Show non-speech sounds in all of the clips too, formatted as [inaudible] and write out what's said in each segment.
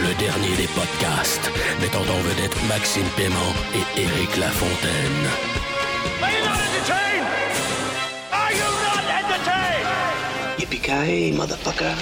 Le dernier des podcasts, mettant en vedette Maxime Paiement et Éric Lafontaine. Are you not entertained? Are you not entertained? Yippee-ki-yay, motherfucker.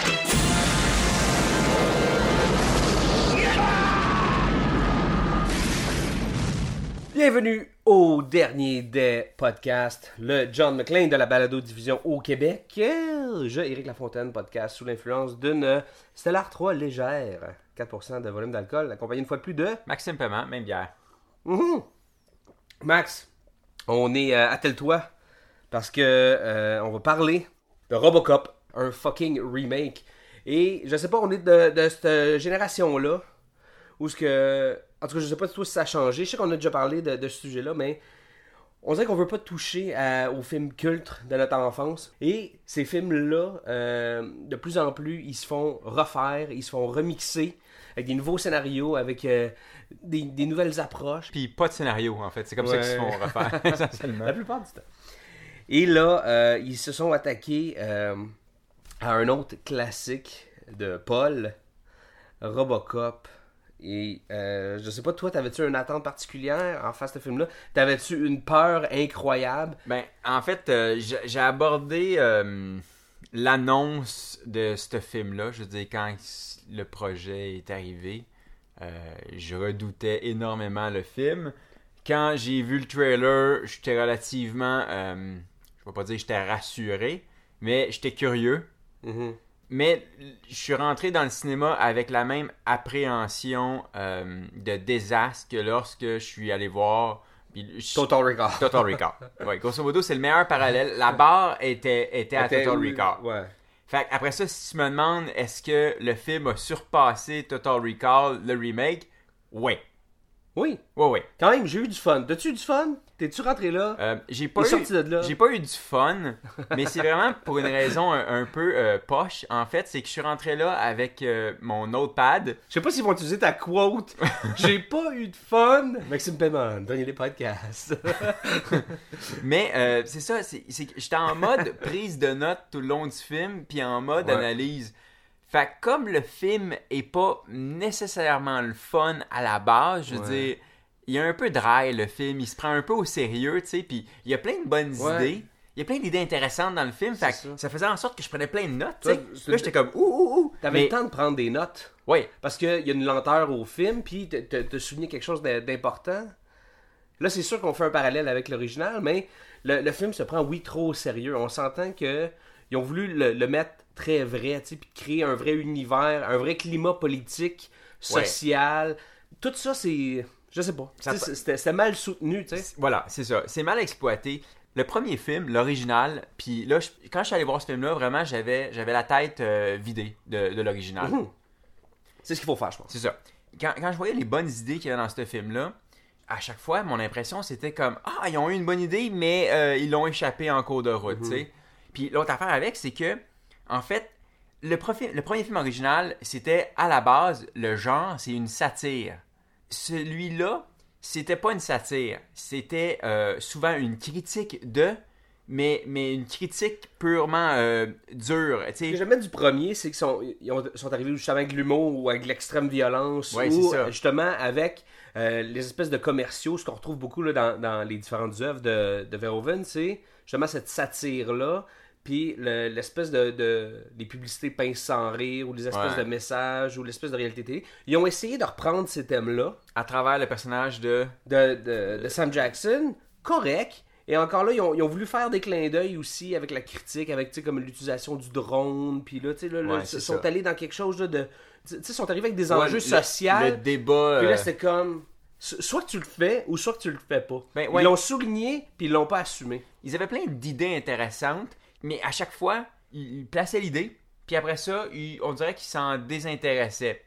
Bienvenue au dernier des podcasts, le John McClane de la balado-diffusion au Québec. Euh, Je, Éric Lafontaine, podcast sous l'influence d'une Stellar 3 légère, 4% de volume d'alcool, accompagné une fois de plus de Maxime Paiement, même bière. Mhm. Max. On est euh, à tel-toi parce que euh, on va parler de Robocop, un fucking remake. Et je sais pas, on est de, de cette génération-là où ce que. En tout cas, je sais pas du tout si ça a changé. Je sais qu'on a déjà parlé de, de ce sujet-là, mais on dirait qu'on veut pas toucher à- aux films cultes de notre enfance. Et ces films-là, euh, de plus en plus, ils se font refaire, ils se font remixer avec des nouveaux scénarios, avec euh, des, des nouvelles approches. Puis pas de scénario, en fait. C'est comme ça qu'ils se font refaire, [laughs] essentiellement. La plupart du temps. Et là, euh, ils se sont attaqués à un autre classique de Paul, Robocop. Et euh, je sais pas, toi, t'avais-tu une attente particulière en face de ce film-là? T'avais-tu une peur incroyable? Ben, en fait, euh, j'ai abordé euh, l'annonce de ce film-là. Je veux dire, quand le projet est arrivé, euh, je redoutais énormément le film. Quand j'ai vu le trailer, j'étais relativement... je vais pas dire que j'étais rassuré, mais j'étais curieux. Mhm. Mais je suis rentré dans le cinéma avec la même appréhension euh, de désastre que lorsque je suis allé voir... je- Total Recall. [laughs] Total Recall. Ouais, grosso modo, c'est le meilleur parallèle. La barre était, était à Total Recall. Ouais. Fait après ça, si tu me demandes est-ce que le film a surpassé Total Recall, le remake, ouais. Oui, Ouais, ouais. quand même, j'ai eu du fun. T'as-tu eu du fun? T'es-tu rentré là? Euh, j'ai pas eu, sorti de là? j'ai pas eu du fun, mais c'est vraiment pour une raison un, un peu euh, poche. En fait, c'est que je suis rentré là avec euh, mon notepad. Je sais pas s'ils vont utiliser ta quote. [laughs] J'ai pas eu de fun. Maxime Paiement, dernier des podcasts. [laughs] Mais euh, c'est ça, c'est c'est que j'étais en mode prise de notes tout le long du film, puis en mode Ouais. analyse. Fait que comme le film est pas nécessairement le fun à la base, je veux Ouais. dire, il y a un peu dry le film, il se prend un peu au sérieux, tu sais, puis il y a plein de bonnes Ouais. idées. Il y a plein d'idées intéressantes dans le film, fait que ça. ça. faisait en sorte que je prenais plein de notes, Toi, Là, j'étais comme ouh ouh ouh. T'avais Mais- le temps de prendre des notes. Ouais, Parce qu'il y a une lenteur au film, puis te, te, te souligner quelque chose d'im- d'important. Là, c'est sûr qu'on fait un parallèle avec l'original, mais le, le film se prend, oui, trop au sérieux. On s'entend que ils ont voulu le, le mettre très vrai, tu sais, puis créer un vrai univers, un vrai climat politique, social. Tout ça, c'est... Je sais pas. C'était mal soutenu, tu sais. Voilà, c'est ça. C'est mal exploité. Le premier film, l'original, puis là, je- quand je suis allé voir ce film-là, vraiment, j'avais, j'avais la tête euh, vidée de, de l'original. C'est ce qu'il faut faire, je pense. C'est ça. Quand, quand je voyais les bonnes idées qu'il y avait dans ce film-là, à chaque fois, mon impression, c'était comme Ah, ils ont eu une bonne idée, mais euh, ils l'ont échappé en cours de route, tu sais. Puis l'autre affaire avec, c'est que, en fait, le, premier film original, c'était à la base, le genre, c'est une satire. Celui-là, c'était pas une satire. C'était euh, souvent une critique de, mais, mais une critique purement euh, dure. Ce que j'aime du premier, c'est qu'ils sont, ils ont- sont arrivés justement avec l'humour ou avec l'extrême violence Ouais, ou c'est ça. euh, justement avec euh, les espèces de commerciaux, ce qu'on retrouve beaucoup là, dans, dans les différentes œuvres de, de Verhoeven, c'est justement cette satire-là, puis le- l'espèce de, de- les publicités pinces sans rire ou les espèces Ouais. de messages ou l'espèce de réalité télé. Ils ont essayé de reprendre ces thèmes-là À travers le personnage de. de, de, de Sam Jackson, correct. Et encore là, ils ont, ils ont voulu faire des clins d'œil aussi avec la critique, avec tu sais, comme l'utilisation du drone. Puis là, tu sais, là, ils sont ça. allés dans quelque chose là, de. Tu sais, ils sont arrivés avec des enjeux sociaux. Le débat. Puis là, euh, c'était comme. so- Soit que tu le fais, ou soit que tu le fais pas. Ben, ouais. Ils l'ont souligné, puis ils l'ont pas assumé. ils avaient plein d'idées intéressantes, mais à chaque fois, ils plaçaient l'idée, puis après ça, on dirait qu'ils s'en désintéressaient.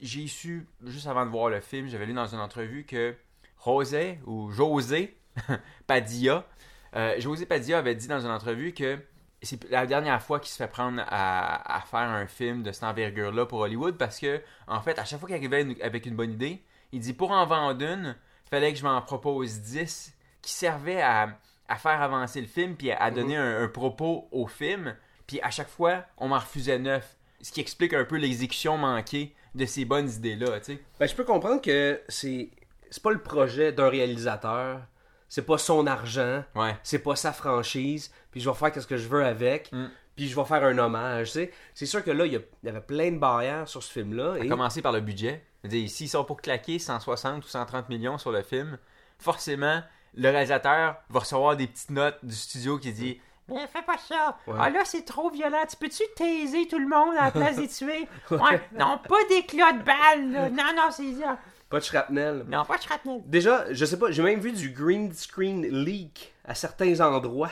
j'ai su, juste avant de voir le film, j'avais lu dans une entrevue que José, ou José [laughs] Padilla, euh, José Padilla avait dit dans une entrevue que c'est la dernière fois qu'il se fait prendre à, faire un film de cette envergure-là pour Hollywood parce que, en fait, à chaque fois qu'il arrivait avec une bonne idée, il dit pour en vendre une, il fallait que je m'en propose 10 qui servaient à, à faire avancer le film puis à, à donner un, un propos au film. Puis à chaque fois, on m'en refusait neuf. Ce qui explique un peu l'exécution manquée de ces bonnes idées-là, tu sais. Ben, je peux comprendre que c'est pas le projet d'un réalisateur, c'est pas son argent, Ouais. c'est pas sa franchise, puis je vais faire ce que je veux avec, Mm. puis je vais faire un hommage, tu sais. C'est sûr que là, il y, avait plein de barrières sur ce film-là. À Et... commencer par le budget. S'ils sont pour claquer 160 ou 130 millions sur le film, forcément, le réalisateur va recevoir des petites notes du studio qui dit Mais fais pas ça! Ouais. Ah là, c'est trop violent. Tu peux-tu taiser tout le monde à la place de tuer? [laughs] Ouais, non, pas d'éclat de balles, là. Non, non, c'est ça. Pas de shrapnel. Non, pas de shrapnel. Déjà, je sais pas, j'ai même vu du green screen leak à certains endroits.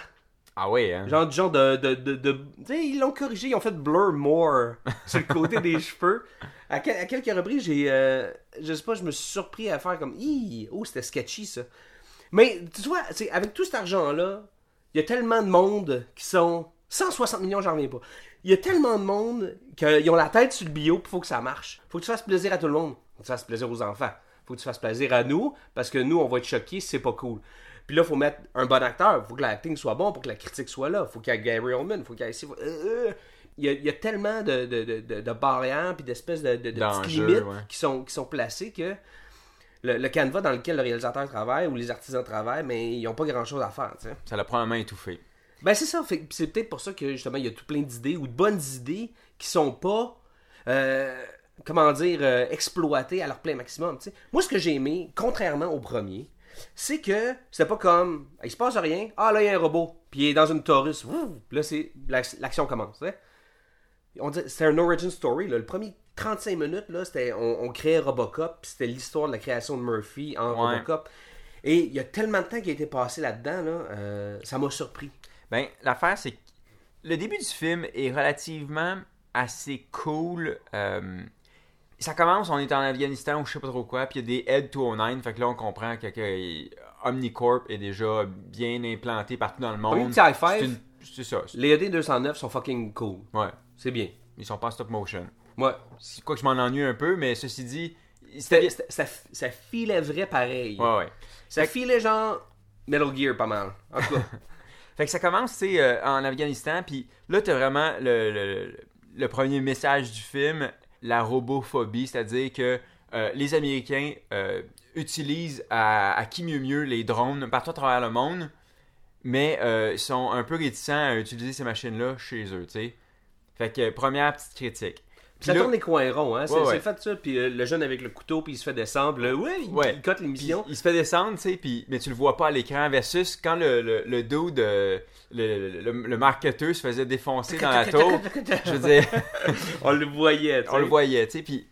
Ah ouais, hein? Genre du genre de. de, de, de- tu sais, ils l'ont corrigé, ils ont fait blur more [laughs] sur le côté des cheveux. À, quel- à quelques reprises, j'ai. euh, je sais pas, je me suis surpris à faire comme. Ih, oh, c'était sketchy ça. Mais tu vois, c'est- avec tout cet argent-là, il y a tellement de monde qui sont. 160 millions, j'en reviens pas. Il y a tellement de monde qu'ils ont la tête sur le bio, puis faut que ça marche. Faut que tu fasses plaisir à tout le monde. Faut que tu fasses plaisir aux enfants. Faut que tu fasses plaisir à nous, parce que nous, on va être choqués si c'est pas cool. Puis là, faut mettre un bon acteur. Faut que l'acting soit bon pour que la critique soit là. Faut qu'il y ait Gary Oldman. Faut qu'il y ait. euh. Il y, a, il y a tellement de, de, de, de, barrières puis d'espèces de, petites limites ouais. qui, sont, qui sont placées que le, le canevas dans lequel le réalisateur travaille ou les artisans travaillent, mais ils n'ont pas grand chose à faire. tu sais. Ça l'a probablement étouffé. Ben c'est ça, c'est peut-être pour ça que justement il y a tout plein d'idées ou de bonnes idées qui sont pas euh, comment dire euh, exploitées à leur plein maximum. Moi ce que j'ai aimé, contrairement au premier, c'est que c'est pas comme il se passe rien, ah là il y a un robot, puis il est dans une Taurus, là c'est l'ac- l'action commence. On dit c'est un origin story là. le premier 35 minutes là, c'était on, on créait Robocop, puis c'était l'histoire de la création de Murphy en Ouais. Robocop. Et il y a tellement de temps qui a été passé là-dedans là, euh, ça m'a surpris. Ben, l'affaire, c'est que le début du film est relativement assez cool. Euh, ça commence, on est en Afghanistan ou je sais pas trop quoi, puis il y a des Head 209, fait que là, on comprend que, que Omnicorp est déjà bien implanté partout dans le monde. C'est une- ça. Les ED209 sont fucking cool. Ouais. C'est bien. Ils sont pas en stop motion. Ouais. C'est quoi que je m'en ennuie un peu, mais ceci dit, C'était- c'était... c'était- Ça, ça filait vrai pareil. Ouais, ouais. Ça filait genre Metal Gear pas mal. En tout cas. [laughs] Fait que ça commence, tu euh, en Afghanistan, puis là, t'as vraiment le, le- le premier message du film, la robophobie, c'est-à-dire que euh, les Américains euh, utilisent à, à qui mieux mieux les drones partout à travers le monde, mais euh, sont un peu réticents à utiliser ces machines-là chez eux, tu sais. Fait que, première petite critique. Ça là- tourne les coins ronds, hein. C'est Ouais, ouais. fait ça. Puis euh, le jeune avec le couteau, puis il se fait descendre. Là, ouais, il, Ouais. il cote l'émission. il se fait descendre, tu sais, puis, mais tu le vois pas à l'écran, versus quand le, le, le dude, euh, le, le, marketeur se faisait défoncer dans la tour. Je veux dire, [laughs] On le voyait, on le voyait, tu sais, puis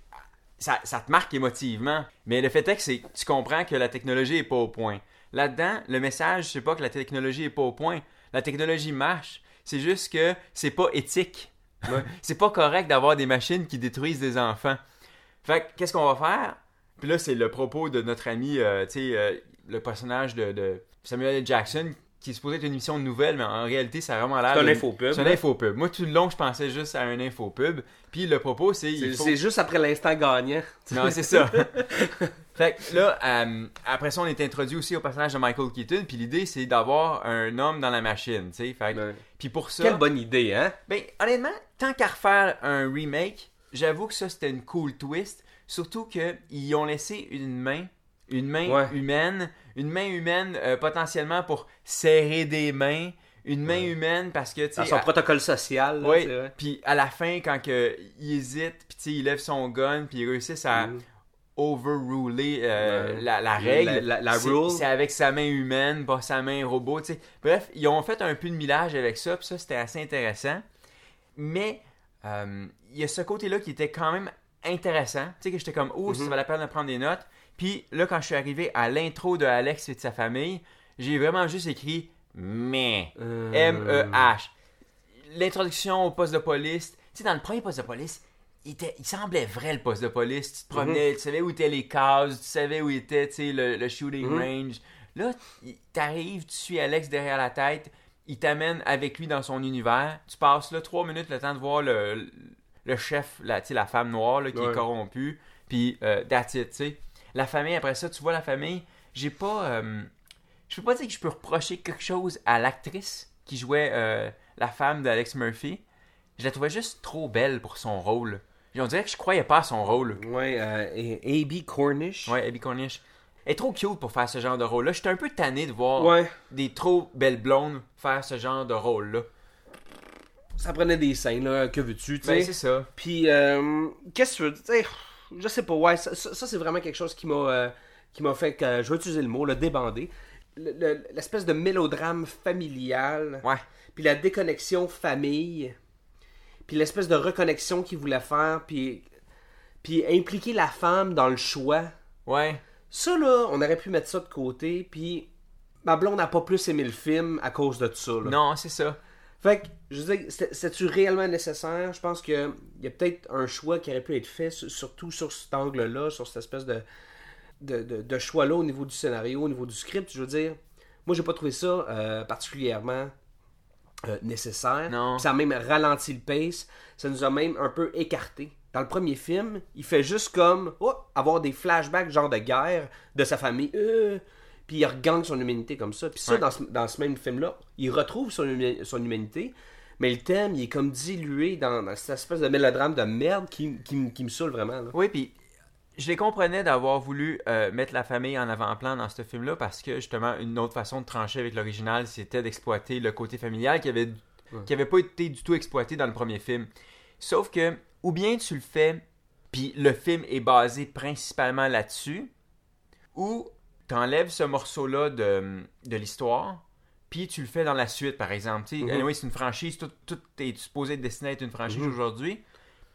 ça, ça te marque émotivement. Mais le fait est que c'est, tu comprends que la technologie est pas au point. Là-dedans, le message, c'est pas que la technologie est pas au point. La technologie marche. C'est juste que c'est pas éthique. C'est pas correct d'avoir des machines qui détruisent des enfants. Fait que, qu'est-ce qu'on va faire? Puis là, c'est le propos de notre ami, euh, tu sais, euh, le personnage de, Samuel. Jackson, qui est supposé être une émission de nouvelles, mais en réalité, ça a vraiment l'air. C'est un infopub, C'est un infopub. Moi, tout le long, je pensais juste à un infopub. Puis le propos, c'est. C'est faut- juste après l'instant gagnant. [laughs] non, c'est ça. [laughs] fait que là, euh, après ça, on est introduit aussi au personnage de Michael Keaton. Puis l'idée, c'est d'avoir un homme dans la machine, tu sais. Fait que- Ouais. Puis pour ça, Quelle bonne idée, hein? ben, honnêtement, tant qu'à refaire un remake, j'avoue que ça, c'était une cool twist. Surtout qu'ils ont laissé une main, une main Ouais. humaine, une main humaine euh, potentiellement pour serrer des mains, une main humaine parce que, tu sais, son à- protocole social. là, oui, puis à la fin, quand que, il hésite, puis tu il lève son gun, puis il réussit à Mm. overruler euh, Ouais. la, règle. la- rule. C'est avec sa main humaine, pas sa main robot, tu sais. Bref, ils ont fait un peu de millage avec ça, puis ça, c'était assez intéressant. Mais euh, il y a ce côté-là qui était quand même intéressant. Tu sais, que j'étais comme, oh, ça Mhm. valait la peine de prendre des notes. Puis là, quand je suis arrivé à l'intro de Alex et de sa famille, j'ai vraiment juste écrit mais. Euh. M-E-H. L'introduction au poste de police. Tu sais, dans le premier poste de police, il, était, il semblait vrai le poste de police. Tu te promenais, tu savais où étaient les cases, tu savais où était tu sais, le, le shooting range. Là, t'arrives, tu suis Alex derrière la tête, il t'amène avec lui dans son univers. Tu passes là trois minutes le temps de voir le, le chef, la, la femme noire là, qui Ouais. est corrompue. Puis, euh, that's it, tu sais. La famille, après ça, tu vois la famille. J'ai pas. euh, je peux pas dire que je peux reprocher quelque chose à l'actrice qui jouait euh, la femme d'Alex Murphy. Je la trouvais juste trop belle pour son rôle. Et on dirait que je croyais pas à son rôle. Ouais, euh, A.B. Cornish. Ouais, Abby Cornish. Elle est trop cute pour faire ce genre de rôle-là. J'étais un peu tanné de voir Ouais. des trop belles blondes faire ce genre de rôle-là. Ça prenait des scènes, là, que veux-tu, tu Ben, sais? c'est ça. Puis, euh, qu'est-ce que tu veux sais, Je sais pas, ouais, ça, c'est vraiment quelque chose qui m'a euh, qui m'a fait que, je vais utiliser le mot, le débandé. Le- le- L'espèce de mélodrame familial, Ouais. puis la déconnexion famille, puis l'espèce de reconnexion qu'il voulait faire, puis, puis impliquer la femme dans le choix. Ouais. Ça, là, on aurait pu mettre ça de côté, puis ma blonde n'a pas plus aimé le film à cause de ça, là. Non, c'est ça. Fait que, je veux dire, c'était- c'était-tu réellement nécessaire? Je pense qu'il y a peut-être un choix qui aurait pu être fait, su- surtout sur cet angle-là, sur cette espèce de, de, de- de choix-là au niveau du scénario, au niveau du script. Je veux dire, moi, j'ai pas trouvé ça euh, particulièrement euh, nécessaire. Non. Ça a même ralenti le pace. Ça nous a même un peu écarté. Dans le premier film, il fait juste comme oh, avoir des flashbacks genre de guerre de sa famille. Euh, puis il regagne son humanité comme ça. Puis ça, Ouais. dans, ce, dans ce même film-là, il retrouve son, son humanité, mais le thème, il est comme dilué dans, dans cette espèce de mélodrame de merde qui, qui, me- qui me saoule vraiment. là. Oui, puis je les comprenais d'avoir voulu euh, mettre la famille en avant-plan dans ce film-là parce que justement, une autre façon de trancher avec l'original, c'était d'exploiter le côté familial qui avait, qui avait pas été du tout exploité dans le premier film. Sauf que, ou bien tu le fais, puis le film est basé principalement là-dessus, ou t'enlèves ce morceau-là de, de l'histoire, puis tu le fais dans la suite, par exemple. Mhm. anyway, c'est une franchise, tout, tout est supposé être destiné à être une franchise aujourd'hui.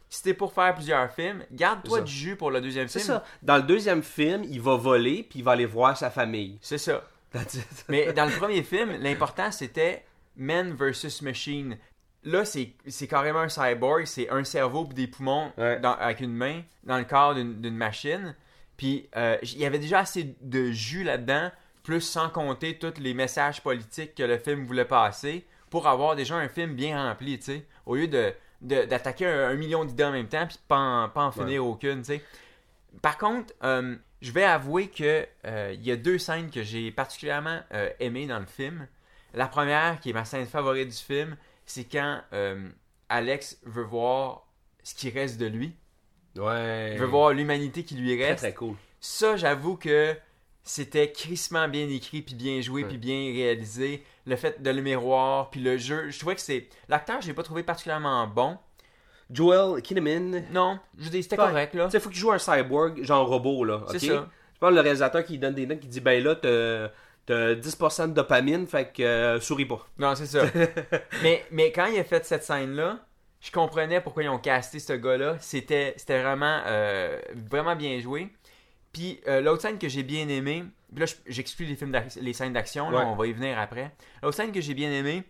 Si t'es pour faire plusieurs films, garde-toi C'est du jus pour le deuxième C'est film. ça. Dans le deuxième film, il va voler, puis il va aller voir sa famille. C'est ça. [laughs] Mais dans le premier film, l'important c'était Man versus Machine. Là, c'est c'est carrément un cyborg, c'est un cerveau et des poumons Ouais. dans- avec une main dans le corps d'une machine. Puis euh, il y avait déjà assez de jus là-dedans, plus sans compter tous les messages politiques que le film voulait passer, pour avoir déjà un film bien rempli, tu sais. Au lieu de d'attaquer un, un million d'idées en même temps puis pas en, pas en finir aucune, tu sais. Par contre, euh, je vais avouer que euh, il y a deux scènes que j'ai particulièrement euh, aimées dans le film. La première, qui est ma scène favorite du film, c'est quand Alex veut voir ce qui reste de lui. Ouais. Il veut voir l'humanité qui lui Très reste. très cool. Ça, j'avoue que c'était crissement bien écrit, puis bien joué, puis bien réalisé. Le fait de le miroir, puis le jeu. Je trouvais que c'est... L'acteur, je l'ai pas trouvé particulièrement bon. Joel Kinnaman. Non, je dire, c'était correct, là. Tu sais, faut qu'il joue un cyborg, genre robot, là. C'est ok? ça. Je parle le réalisateur qui donne des notes, qui dit Ben là, t'as t'as 10% de dopamine, fait que euh, souris pas. Non, c'est ça. [laughs] mais, mais quand il a fait cette scène-là, je comprenais pourquoi ils ont casté ce gars-là. C'était, c'était vraiment, euh, vraiment bien joué. Puis euh, l'autre scène que j'ai bien aimée, là je- j'exclus les, films les scènes d'action, là, Ouais. on va y venir après. L'autre scène que j'ai bien aimée,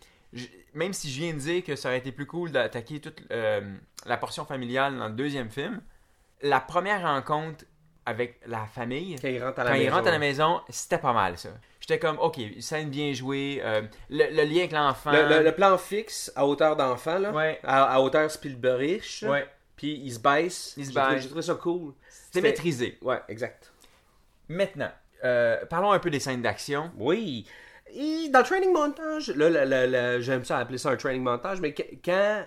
même si je viens de dire que ça aurait été plus cool d'attaquer toute euh, la portion familiale dans le deuxième film, la première rencontre avec la famille, Quand il rentre à la quand maison. il rentre à la maison, c'était pas mal ça. J'étais comme, ok, scène bien jouée, euh, le, le lien avec l'enfant. Le, le- le plan fixe à hauteur d'enfant, là. Ouais. À, à hauteur Spielbergish. Ouais. Puis il se baisse. Il se baisse. J'ai trouvé ça cool. C'est maîtrisé. Ouais, exact. Maintenant, euh, parlons un peu des scènes d'action. Oui. Et dans le training montage, là, j'aime ça appeler ça un training montage, mais quand.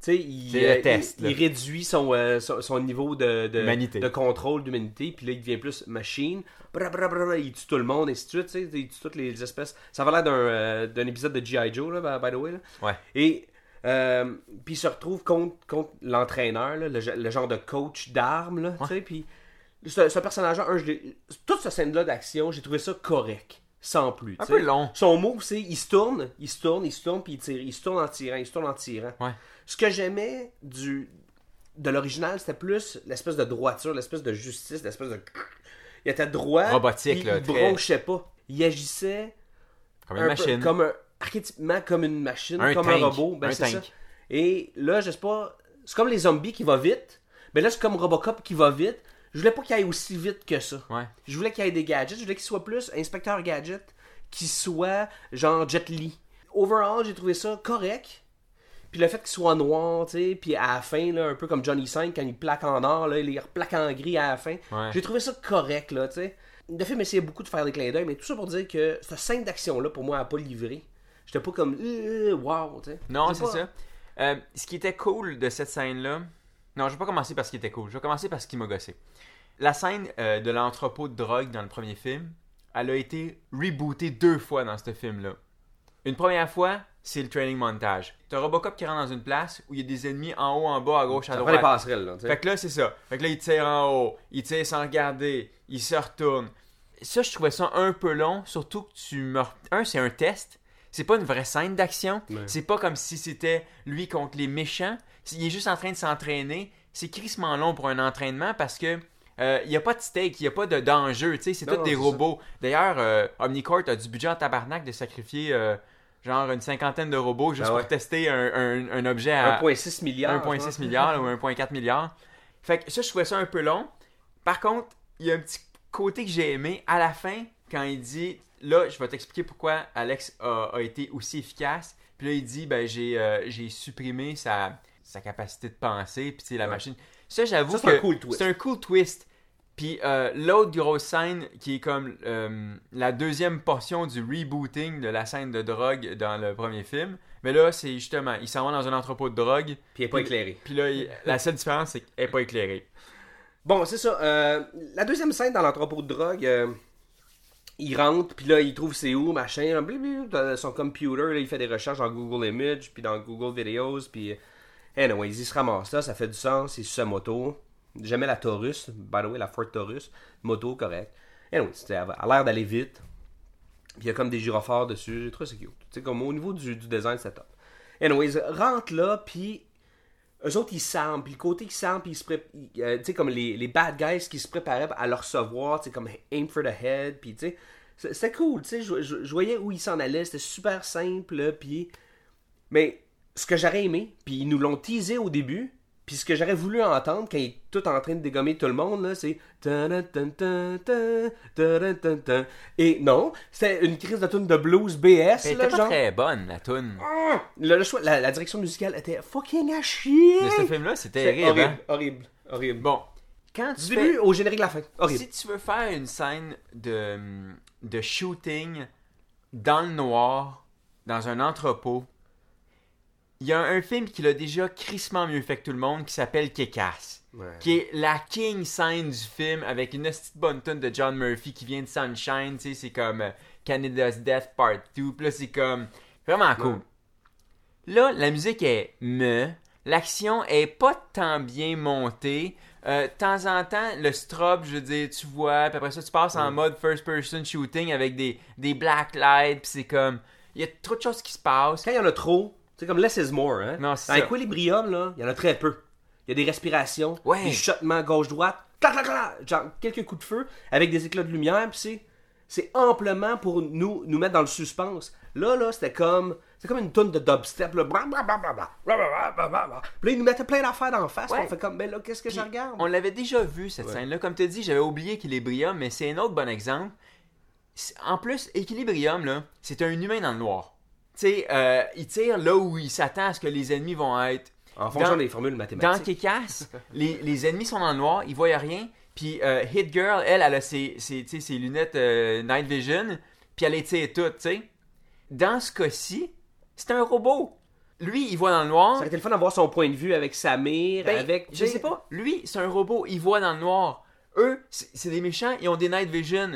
Sais, il, le euh, test, il, réduit son, euh, son, son niveau de, de, contrôle d'humanité, puis là, il devient plus machine. Bra, bra, bra, bra, il tue tout le monde, et ainsi de suite, il tue toutes les espèces. Ça va l'air d'un, euh, épisode de G.I. Joe, là, by, the way. Là. Ouais. Et euh, puis il se retrouve contre, contre l'entraîneur, le, le genre de coach d'armes, sais, puis ce, ce personnage-là, toute cette scène-là d'action, j'ai trouvé ça correct, sans plus. Un peu long. Son move, c'est il se tourne, il se tourne, il se tourne, puis il tire, il se tourne en tirant, il se tourne en tirant. Ouais. Ce que j'aimais du de l'original, c'était plus l'espèce de droiture, l'espèce de justice, l'espèce de... Il était droit, Robotique, puis là, il très- bronchait pas. Il agissait Comme une un peu machine. comme un, comme une machine, Un comme tank. un robot. Ben, Un c'est tank. ça. Et là, je sais pas, c'est comme les zombies qui vont vite, Mais là, c'est comme Robocop qui va vite. Je voulais pas qu'il aille aussi vite que ça. Ouais. Je voulais qu'il y ait des gadgets. Je voulais qu'il soit plus inspecteur gadget, qu'il soit genre Jet Li. Overall, j'ai trouvé ça correct. Puis le fait qu'il soit noir, tu sais, puis à la fin, là, un peu comme Johnny 5, quand il plaque en or, là, il les replaque en gris à la fin. Ouais. J'ai trouvé ça correct, là, tu sais. Le film essayait beaucoup de faire des clins d'œil, mais tout ça pour dire que cette scène d'action-là, pour moi, a pas livré. J'étais pas comme, euh, wow, tu sais. Non, c'est ça. Euh, ce qui était cool de cette scène-là. Non, je vais pas commencer parce qu'il était cool. Je vais commencer parce qu'il m'a gossé. La scène euh, de l'entrepôt de drogue dans le premier film, elle a été rebootée deux fois dans ce film-là. Une première fois, c'est le training montage. T'as Robocop qui rentre dans une place où il y a des ennemis en haut, en bas, à gauche, à Ça prend les droite. passerelles, là, tu sais. Fait que là, c'est ça. Fait que là, il tire en haut, il tire sans regarder, il se retourne. Ça, je trouvais ça un peu long, surtout que tu me... Un, c'est un test. C'est pas une vraie scène d'action. Ouais. C'est pas comme si c'était lui contre les méchants. Il est juste en train de s'entraîner. C'est crissement long pour un entraînement parce que euh, il y a pas de stake, il y a pas de d'enjeu, tu sais, c'est tous des robots. D'ailleurs, euh, Omnicourt a du budget en tabarnak de sacrifier euh, genre une cinquantaine de robots juste Ben ouais. pour tester un, un- un objet à, 1,6 milliard. 1,6 milliard ou 1,4 milliard. Fait que ça, je trouvais ça un peu long. Par contre, il y a un petit côté que j'ai aimé à la fin, quand il dit Là, je vais t'expliquer pourquoi Alex a, a été aussi efficace. Puis là, il dit Ben, j'ai euh, j'ai supprimé sa, sa capacité de penser, puis la Ouais. machine. Ça, j'avoue Ça, c'est que un cool twist. c'est un cool twist. Puis euh, l'autre grosse scène qui est comme euh, la deuxième portion du rebooting de la scène de drogue dans le premier film. Mais là, c'est justement, il s'en va dans un entrepôt de drogue. Puis il est pas éclairé. Puis là, il- la seule différence, c'est qu'elle n'est pas éclairée. Bon, c'est ça. euh, la deuxième scène dans l'entrepôt de drogue, euh, il rentre, puis là, il trouve c'est où, machin, dans son computer, là, il fait des recherches dans Google Images, puis dans Google Videos, puis... Anyway, il se ramasse là, ça fait du sens, sur sa moto. Jamais la Taurus, by the way, la Ford Taurus, moto, correct. Anyway, c'était à à l'air d'aller vite. Puis il y a comme des gyrophares dessus, j'ai trouvé ça cute. Tu sais, comme au niveau du, design, c'est top. Anyways, rentre là, puis eux autres, ils sentent, puis le côté qu'ils sentent, puis ils se euh, tu sais, comme les, bad guys qui se préparaient à le recevoir, tu sais, comme aim for the head, puis tu sais, c'était cool, tu sais, je, je- voyais où ils s'en allaient, c'était super simple, puis... Mais ce que j'aurais aimé, puis ils nous l'ont teasé au début, puis ce que j'aurais voulu entendre quand il est tout en train de dégommer tout le monde, là, c'est... Et non, c'était une crise de tune de blues BS, Elle était pas genre... très bonne, la toune. Le, le choix, la, la direction musicale était fucking à chier! De ce film-là, c'était C'est horrible, hein? horrible, horrible. Bon, quand du tu début fais... au générique de la fin. Horrible. Si tu veux faire une scène de, de shooting dans le noir, dans un entrepôt, il y a un film qui l'a déjà crissement mieux fait que tout le monde qui s'appelle Kick-Ass. Ouais. Qui est la king scène du film avec une petite bonne tune de John Murphy qui vient de Sunshine, tu sais, c'est comme euh, Canada's Death Part 2, puis là c'est comme vraiment cool. Là, la musique est me, l'action est pas tant bien montée. Euh, de temps en temps, le strobe, je veux dire, tu vois, puis après ça, tu passes en mode first person shooting avec des, des black lights, puis c'est comme. Il y a trop de choses qui se passent. Quand il y en a trop, c'est comme less is more. Hein? Non, c'est Dans ça. Equilibrium, là, il y en a très peu. Il y a des respirations, Ouais. des chutements gauche-droite, clac, clac, clac, genre quelques coups de feu avec des éclats de lumière, puis c'est, c'est amplement pour nous, nous mettre dans le suspense. Là, là, c'était comme, c'est comme une tonne de dubstep, là, bla, bla, bla, bla, bla, bla, bla, bla, bla, bla. Puis là, ils nous mettaient plein d'affaires d'en face, puis on fait comme, ben là, qu'est-ce que je regarde? On l'avait déjà vu, cette scène-là. Comme tu dis, j'avais oublié Equilibrium, mais c'est un autre bon exemple. C'est- En plus, Equilibrium, là, c'est un humain dans le noir. Tu sais, euh, il tire là où il s'attend à ce que les ennemis vont être. En fonction dans- des formules Dans mathématiques. Kick-Ass, les, les ennemis sont dans le noir, ils voient rien. Puis euh, Hit Girl, elle, elle a ses, ses, ses lunettes euh, Night Vision, puis elle les tire toutes, tu sais. Dans ce cas-ci, c'est un robot. Lui, il voit dans le noir. Ça aurait été le fun d'avoir son point de vue avec Samir, Ben, avec... Je sais pas. Lui, c'est un robot. Il voit dans le noir. Eux, c'est c'est des méchants. Ils ont des night vision.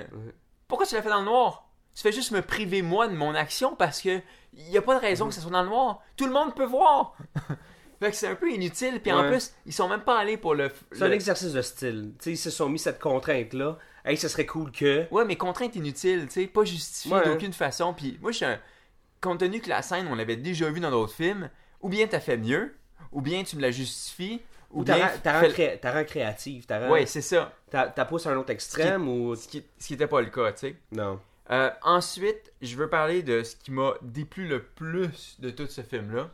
Pourquoi tu l'as fait dans le noir? Tu fais juste me priver, moi, de mon action parce que il n'y a pas de raison que ça soit dans le noir. Tout le monde peut voir. [laughs] fait que c'est un peu inutile. Puis en plus, ils sont même pas allés pour le. C'est un exercice de style. Tu sais, ils se sont mis cette contrainte-là. Hey, ce serait cool que... Ouais, mais contrainte inutile, tu sais, pas justifiée Ouais. d'aucune façon. Puis moi, je suis un... Compte tenu que la scène, on l'avait déjà vue dans d'autres films, ou bien t'as fait mieux, ou bien tu me la justifies, ou, bien. t'as rend t'as rend créative. T'as rend- Ouais, c'est ça. t'as- poussé à un autre extrême ou... Ce qui, ce qui était pas le cas, tu sais. Non. Euh, ensuite, je veux parler de ce qui m'a déplu le plus de tout ce film-là.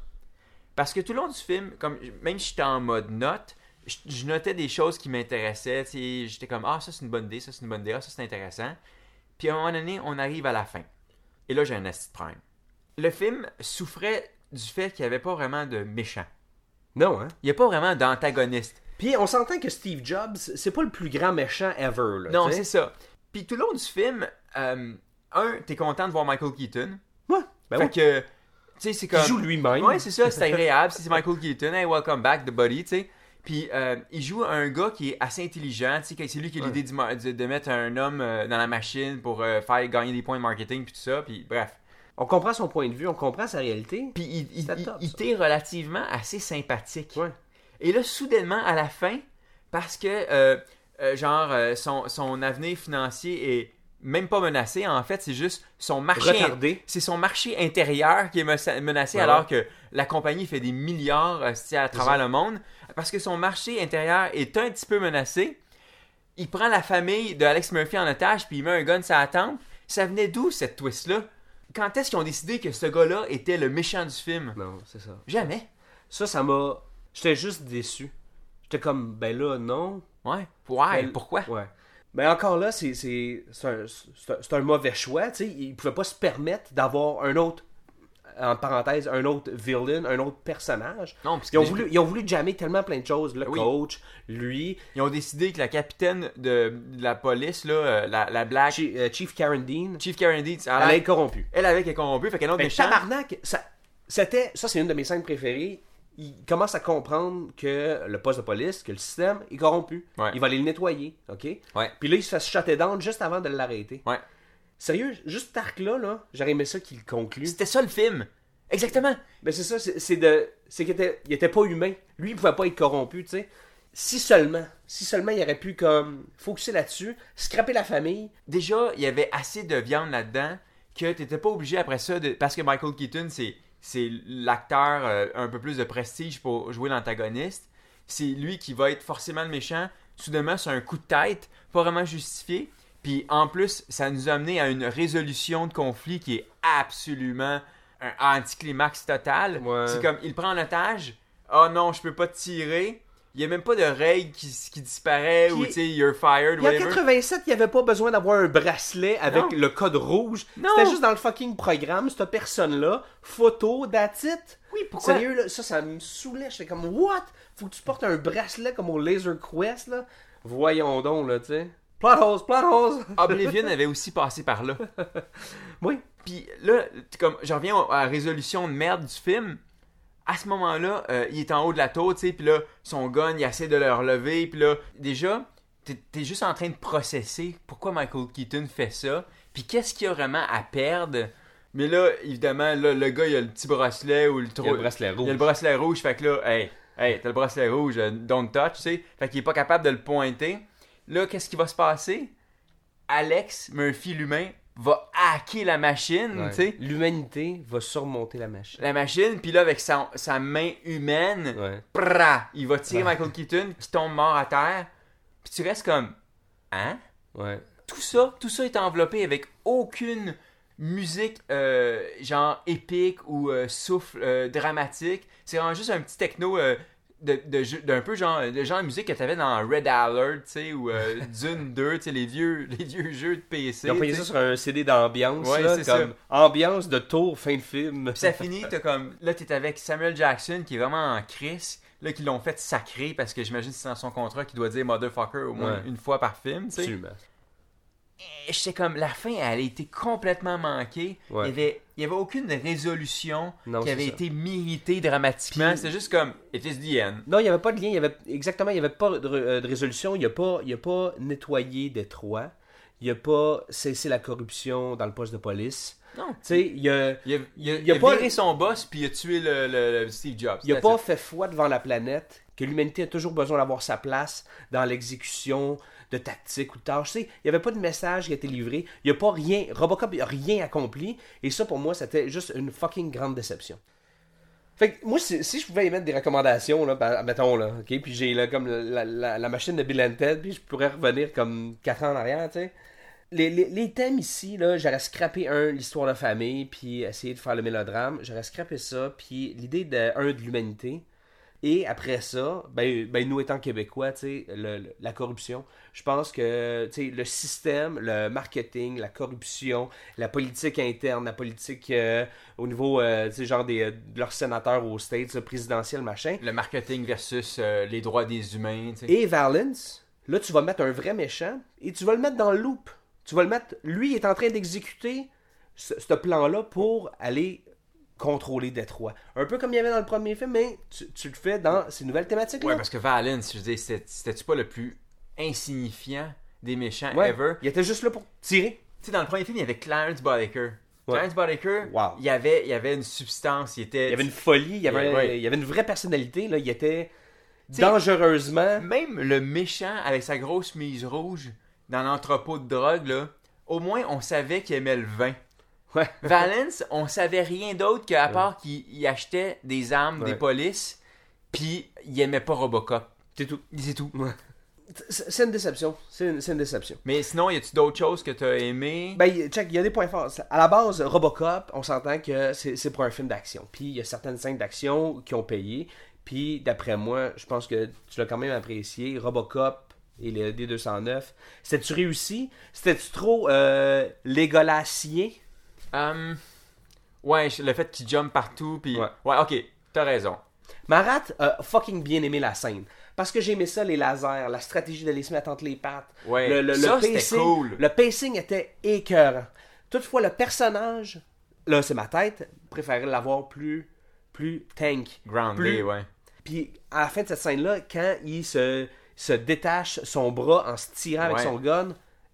Parce que tout le long du film, comme même si j'étais en mode note, je, je notais des choses qui m'intéressaient. J'étais comme, ah, ça c'est une bonne idée, ça c'est une bonne idée, ah, ça c'est intéressant. Puis à un moment donné, on arrive à la fin. Et là, j'ai un esti de problème. Le film souffrait du fait qu'il n'y avait pas vraiment de méchant. Non, hein? Il n'y a pas vraiment d'antagoniste. Puis on s'entend que Steve Jobs, c'est pas le plus grand méchant ever. Là, Non, c'est ça. Puis tout le long du film, euh, un, t'es content de voir Michael Keaton. Ouais, ben fait ouais. que, tu sais, c'est comme. Il joue lui-même. Ouais, c'est ça, c'est [laughs] agréable. c'est Michael Keaton. Hey, welcome back, the buddy, tu sais. Puis euh, il joue un gars qui est assez intelligent, tu sais, c'est lui qui a l'idée de, de mettre un homme euh, dans la machine pour euh, faire gagner des points de marketing, puis tout ça, puis bref. On comprend son point de vue, on comprend sa réalité. Puis il, il, il- top, il était relativement assez sympathique. Ouais. Et là, soudainement, à la fin, parce que, euh, euh, genre, euh, son, son avenir financier est même pas menacé, en fait, c'est juste son marché. Retardé. C'est son marché intérieur qui est me- menacé Ouais, alors ouais. que la compagnie fait des milliards euh, à travers le monde. Parce que son marché intérieur est un petit peu menacé. Il prend la famille de Alex Murphy en otage puis il met un gun sur la tempe. Ça venait d'où cette twist-là? Quand est-ce qu'ils ont décidé que ce gars-là était le méchant du film? Non, c'est ça. Jamais. Ça, ça m'a. J'étais juste déçu. J'étais comme, ben là, non. Ouais. Ouais, Ben, pourquoi? Ouais. Mais encore là, c'est c'est- c'est un, c'est un- mauvais choix. Tu sais, il pouvait pas se permettre d'avoir un autre, en parenthèse, un autre villain, un autre personnage. Non, parce Ils ont, voulu, ils ont voulu jammer tellement plein de choses. Le Oui. coach, lui, Ils ont décidé que la capitaine de, de la police, là, euh, la, la black, Chief, euh, Chief Karen Dean, Chief Karen Deeds, elle, elle être corrompue. elle avait été corrompue, fait autre Ben, méchant. tabarnak, ça, c'était, ça c'est une de mes scènes préférées. Il commence à comprendre que le poste de police, que le système est corrompu. Ouais. Il va aller le nettoyer, ok? Ouais. Puis là, il se fait shutter down juste avant de l'arrêter. Ouais. Sérieux, juste cet arc-là, là, j'aurais aimé ça qu'il conclue. C'était ça le film. Exactement. Ben c'est ça, c'est c'est de, c'est qu'il était, il était pas humain. Lui, il pouvait pas être corrompu, tu sais. Si seulement, si seulement il aurait pu comme focuser là-dessus, scraper la famille. Déjà, il y avait assez de viande là-dedans que t'étais pas obligé après ça de. Parce que Michael Keaton, c'est, c'est l'acteur euh, un peu plus de prestige pour jouer l'antagoniste. C'est lui qui va être forcément le méchant. Soudainement, c'est un coup de tête, pas vraiment justifié. Puis en plus, ça nous a amené à une résolution de conflit qui est absolument un anticlimax total. Ouais. C'est comme, il prend en otage. Oh non, je peux pas te tirer. Il y a même pas de règle qui, qui disparaît ou tu sais, you're fired, Puis en whatever. 87, il n'y avait pas besoin d'avoir un bracelet avec Non. le code rouge. C'était juste dans le fucking programme, cette personne-là, photo, that's it. Oui, pourquoi? Sérieux, là, ça, ça me saoulait. J'étais comme, what? Faut que tu portes un bracelet comme au Laser Quest, là? Voyons donc, là, tu sais. Plot holes, plot holes! [laughs] Oblivion avait aussi passé par là. oui. Puis là, comme je reviens à la résolution de merde du film, à ce moment-là, euh, il est en haut de la tour, tu sais, puis là, son gun, il essaie de le relever, puis là, déjà, t'es t'es juste en train de processer pourquoi Michael Keaton fait ça, puis qu'est-ce qu'il y a vraiment à perdre? Mais là, évidemment, là, le gars, il a le petit bracelet ou le trop... Il a le bracelet Il y a rouge. le bracelet rouge, fait que là, hey, hey, t'as le bracelet rouge, euh, don't touch, tu sais. Fait qu'il est pas capable de le pointer. Là, qu'est-ce qui va se passer? Alex Murphy, l'humain, va hacker la machine, Ouais. tu sais. L'humanité va surmonter la machine. La machine, puis là, avec sa, sa main humaine, Ouais. prrra, il va tirer Michael Keaton, qui tombe mort à terre. Puis tu restes comme, hein? Ouais. Tout ça, tout ça est enveloppé avec aucune musique euh, genre épique ou euh, souffle euh, dramatique. C'est vraiment juste un petit techno euh, de, de d'un peu genre de genre de musique que t'avais dans Red Alert, tu sais, ou euh, [laughs] Dune 2, tu sais, les vieux, [laughs] les vieux jeux de PC. Ils ont payé ça sur un CD d'ambiance, Ouais, là, comme ambiance de tour, fin de film. Puis ça finit, t'as comme. Là, t'es avec Samuel Jackson qui est vraiment en crise. Là, qui l'ont fait sacrer parce que j'imagine que c'est dans son contrat qu'il doit dire motherfucker au moins Ouais. une fois par film, tu sais. Et J'étais comme, la fin, elle a été complètement manquée. Ouais. Il, y avait, il y avait aucune résolution Non, qui c'est avait ça. été méritée dramatiquement. C'était juste comme, it is the end. Non, il n'y avait pas de lien. Il y avait, exactement, il n'y avait pas de, euh, de résolution. Il n'a pas, il a pas nettoyé Détroit. Il n'a pas cessé la corruption dans le poste de police. Non. Tu sais, il a, Il a, il a- Il y a a pas- viré son boss puis il a tué le, le- le Steve Jobs. il a pas it. fait foi devant la planète, que l'humanité a toujours besoin d'avoir sa place dans l'exécution de tactiques ou de sais, il n'y avait pas de message qui a été livré. Il n'y a pas rien. Robocop n'a rien accompli. Et ça, pour moi, c'était juste une fucking grande déception. Fait que moi, si, je pouvais y mettre des recommandations, là, ben, mettons, là, ok, puis j'ai là, comme la, la- la machine de Bill and Ted, puis je pourrais revenir comme 4 ans en arrière, tu sais. Les, les- les thèmes ici, là, j'aurais scrappé un, l'histoire de famille, puis essayer de faire le mélodrame. J'aurais scrappé ça, puis l'idée de, un, de l'humanité, Et après ça, ben, ben nous étant québécois, le- le- la corruption, je pense que le système, le marketing, la corruption, la politique interne, la politique euh, au niveau, euh, genre des, de leurs sénateurs aux States, le présidentiel, machin, Le marketing versus euh, les droits des humains. et Valence, là, tu vas mettre un vrai méchant et tu vas le mettre dans le loop. Tu vas le mettre. Lui, il est en train d'exécuter ce, ce plan-là pour aller contrôler Détroit. Un peu comme il y avait dans le premier film, mais tu, tu le fais dans ces nouvelles thématiques-là. Ouais, parce que Valence, je veux dire, c'était- c'était-tu pas le plus insignifiant des méchants Ouais, ever? Il était juste là pour tirer. Tu sais, dans le premier film, il y avait Clarence. Ouais. Clarence Boddicker, Wow. il, y avait, il y avait une substance, il était... Il y avait une folie, il y avait, Ouais, il y avait une vraie personnalité. Là. Il était dangereusement. Même le méchant avec sa grosse mise rouge dans l'entrepôt de drogue, là, au moins on savait qu'il aimait le vin. Ouais. [laughs] Valence, on savait rien d'autre qu'à part qu'il il achetait des armes des Ouais. polices, puis il aimait pas Robocop. C'est tout. C'est tout. C'est c'est une déception. C'est une, déception. Mais sinon, y a-tu d'autres choses que t'as aimé? Ben, check, il y a des points forts. À la base, Robocop, on s'entend que c'est pour un film d'action. Puis il y a certaines scènes d'action qui ont payé. Puis d'après moi, je pense que tu l'as quand même apprécié. Robocop et le D209. C'était-tu réussi? C'était-tu trop euh, Hum, ouais, le fait qu'il jump partout, puis... Ouais. ouais, ok, t'as raison. Marat a fucking bien aimé la scène. Parce que j'aimais ça, les lasers, la stratégie d'aller se mettre entre les pattes. Ouais, le, le- le ça, c'était pacing, cool. Le pacing était écœurant. Toutefois, le personnage, là, c'est ma tête, préférait l'avoir plus, plus tank. Grounded, Plus- ouais. Puis à la fin de cette scène-là, quand il se, se détache son bras en se tirant avec son gun,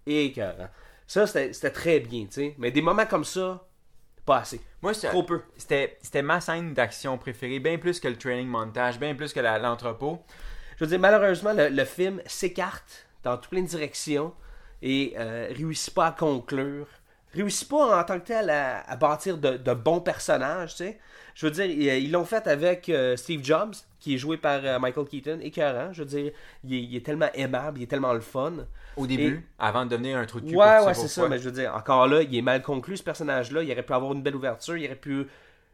écœurant. Ça, c'était très bien, tu sais. Mais des moments comme ça, pas assez. Moi, Trop peu. C'était ma scène d'action préférée, bien plus que le training montage, bien plus que l'entrepôt. Je veux dire, malheureusement, le, le film s'écarte dans toutes les directions et euh, réussit pas à conclure. Réussit pas en tant que tel à, à bâtir de, de bons personnages, tu sais. Je veux dire, ils ils l'ont fait avec euh, Steve Jobs, qui est joué par euh, Michael Keaton, écœurant. Je veux dire, il est, il est tellement aimable, il est tellement le fun. Au début, avant de devenir un trou de cul. Ouais, ouais, c'est ça. Mais je veux dire, encore là, il est mal conclu, ce personnage-là. Il aurait pu avoir une belle ouverture. Il aurait pu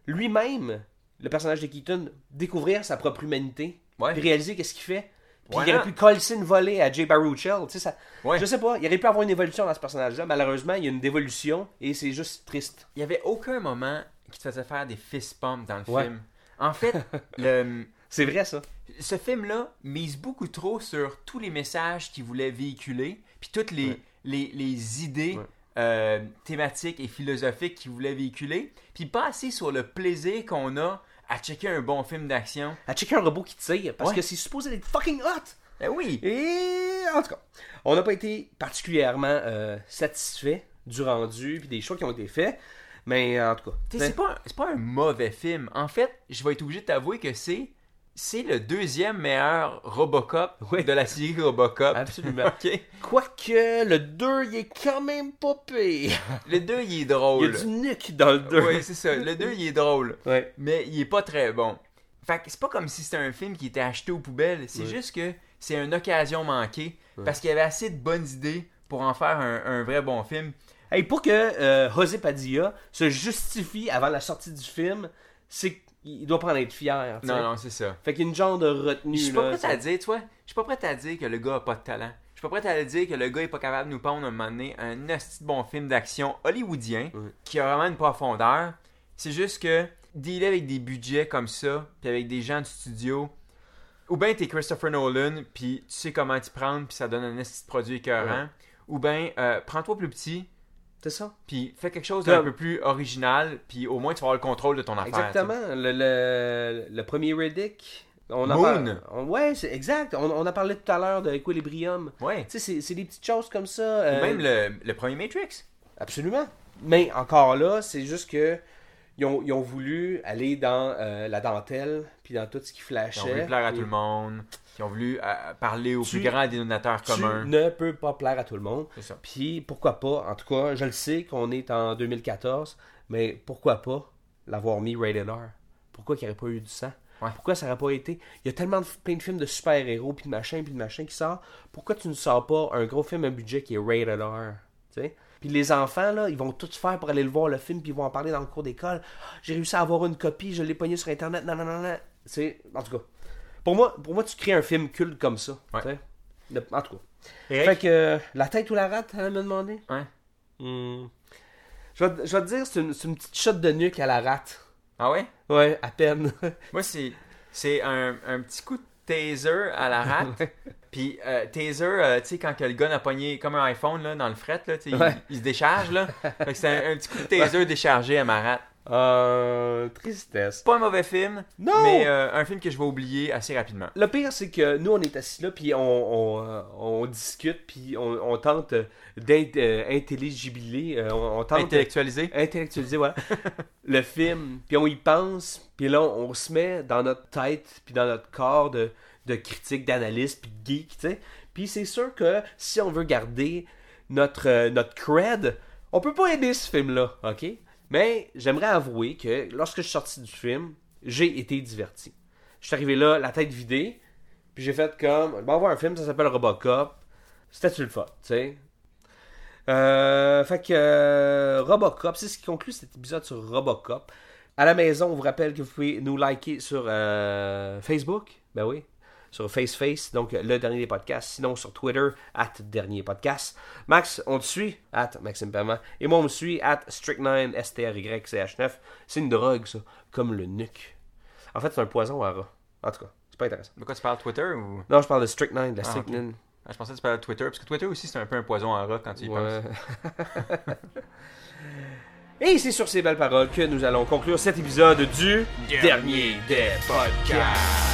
lui-même, le personnage de Keaton, découvrir sa propre humanité. Ouais. Puis réaliser qu'est-ce qu'il fait. Puis il aurait pu coller une volée à Jay Baruchel. Tu sais, ça... Ouais. Je sais pas. Il aurait pu avoir une évolution dans ce personnage-là. Malheureusement, il y a une dévolution et c'est juste triste. Il y avait aucun moment qui te faisait faire des fist pumps dans le Ouais. film. En fait, le, [laughs] C'est vrai, ça. ce film-là mise beaucoup trop sur tous les messages qu'il voulait véhiculer, puis toutes les, Ouais. les, les idées Ouais. euh, thématiques et philosophiques qu'il voulait véhiculer, puis pas assez sur le plaisir qu'on a à checker un bon film d'action. À checker un robot qui tire parce Ouais. que c'est supposé être fucking hot. Ben oui! Et en tout cas, on n'a pas été particulièrement euh, satisfait du rendu puis des choix qui ont été faits. Mais en tout cas, sais, c'est pas, pas un mauvais film. En fait, je vais être obligé de t'avouer que c'est c'est le deuxième meilleur Robocop Ouais. de la série Robocop. Absolument. [laughs] Quoique, le 2, il est quand même pas pire. Le 2, il est Il y drôle. a du nuque dans le 2. Oui, c'est ça. Le 2, il est drôle. Ouais. Mais il est pas très bon. Fait que c'est pas comme si c'était un film qui était acheté aux poubelles. C'est juste que c'est une occasion manquée. Parce qu'il y avait assez de bonnes idées pour en faire un, un vrai bon film. Hey, pour que euh, José Padilla se justifie avant la sortie du film, c'est qu'il doit pas en être fier. Non, non, c'est ça. Fait qu'il y a une genre de retenue. Je suis pas prêt à dire, tu vois, je suis pas prêt à dire que le gars a pas de talent. Je suis pas prêt à dire que le gars est pas capable de nous pondre un moment donné un esti de bon film d'action hollywoodien qui a vraiment une profondeur. C'est juste que dealer avec des budgets comme ça, puis avec des gens du studio, ou bien t'es Christopher Nolan, puis tu sais comment t'y prendre, puis ça donne un de produit écœurant, Ouais. ou bien euh, prends-toi plus petit, C'est ça. puis fais quelque chose Comme- d'un peu plus original, puis au moins tu vas avoir le contrôle de ton affaire. Exactement. Le, le, le premier Riddick. On Moon. parle- on- ouais, c'est exact. On, on a parlé tout à l'heure de Equilibrium. Ouais. Tu sais, c'est- c'est des petites choses comme ça. euh, Même le, le premier Matrix. Absolument. Mais encore là, c'est juste que ils ont, ils ont voulu aller dans euh, la dentelle, puis dans tout ce qui Ils flashait. ont voulu plaire à Et tout le monde. Ils ont voulu euh, parler au Tu- plus grand dénominateur Tu commun. ne peux pas plaire à tout le monde. C'est ça. Puis pourquoi pas, en tout cas, je le sais qu'on est en 2014, mais pourquoi pas l'avoir mis rated R? Pourquoi qu'il n'y aurait pas eu du sang? Ouais. Pourquoi ça n'aurait pas été... Il y a tellement de, plein de films de super-héros, puis de machin, puis de machin qui sort. Pourquoi tu ne sors pas un gros film à budget qui est rated R? Tu sais? Puis les enfants, là, ils vont tout faire pour aller le voir, le film, puis ils vont en parler dans le cours d'école. Ah, J'ai réussi à avoir une copie, je l'ai pogné sur Internet, non, non, non, non. C'est... En tout cas, Pour moi, pour moi, tu crées un film culte comme ça. Ouais. Le- En tout cas. Eric? Fait que euh, la tête ou la rate, elle me demandé. Ouais. Hmm. Je, vais, je vais te dire, c'est une, c'est une petite shot de nuque à la rate. Ah ouais? Ouais, à peine. [laughs] Moi, c'est, c'est un, un petit coup de taser à la rate. [laughs] Puis, euh, taser, euh, tu sais, quand que le gars a pogné comme un iPhone là, dans le fret, là, il- se décharge. Là. Fait que c'est un, un petit coup de taser déchargé à ma rate. Euh, tristesse. Pas un mauvais film, Non! mais euh, un film que je vais oublier assez rapidement. Le pire, c'est que nous, on est assis là, puis on, on, euh, on discute, puis on, on tente d'intelligibiler, on, on tente Intellectualisé. intellectualiser, voilà, [laughs] le film, puis on y pense, puis là, on se met dans notre tête, puis dans notre corps de, de critique, d'analyste, puis de geek, tu sais. Puis c'est sûr que si on veut garder notre, euh, notre cred, on peut pas aimer ce film-là, ok? Mais j'aimerais avouer que lorsque je suis sorti du film, j'ai été diverti. Je suis arrivé là, la tête vidée, puis j'ai fait comme, bon, on va voir un film, ça s'appelle Robocop. C'était-tu le tu sais? Euh, fait que euh, Robocop, c'est ce qui conclut cet épisode sur Robocop. À la maison, on vous rappelle que vous pouvez nous liker sur euh, Facebook. Ben oui. Sur FaceFace, donc le dernier des podcasts. Sinon, sur Twitter, at dernier podcast. Max, on te suit, at Maxime Perman. Et moi, on me suit, at Strict9, S-T-R-Y-C-H-9. C'est une drogue, ça. Comme le nuque. En fait, c'est un poison à rat. En tout cas, c'est pas intéressant. De quoi tu parles, Twitter ou... Non, je parle de Strychnine, de la Ah, strychnine. Ah, je pensais que tu parlais de Twitter, parce que Twitter aussi, c'est un peu un poison en rat quand tu y Ouais. penses. [laughs] Et c'est sur ces belles paroles que nous allons conclure cet épisode du Dernier des podcasts.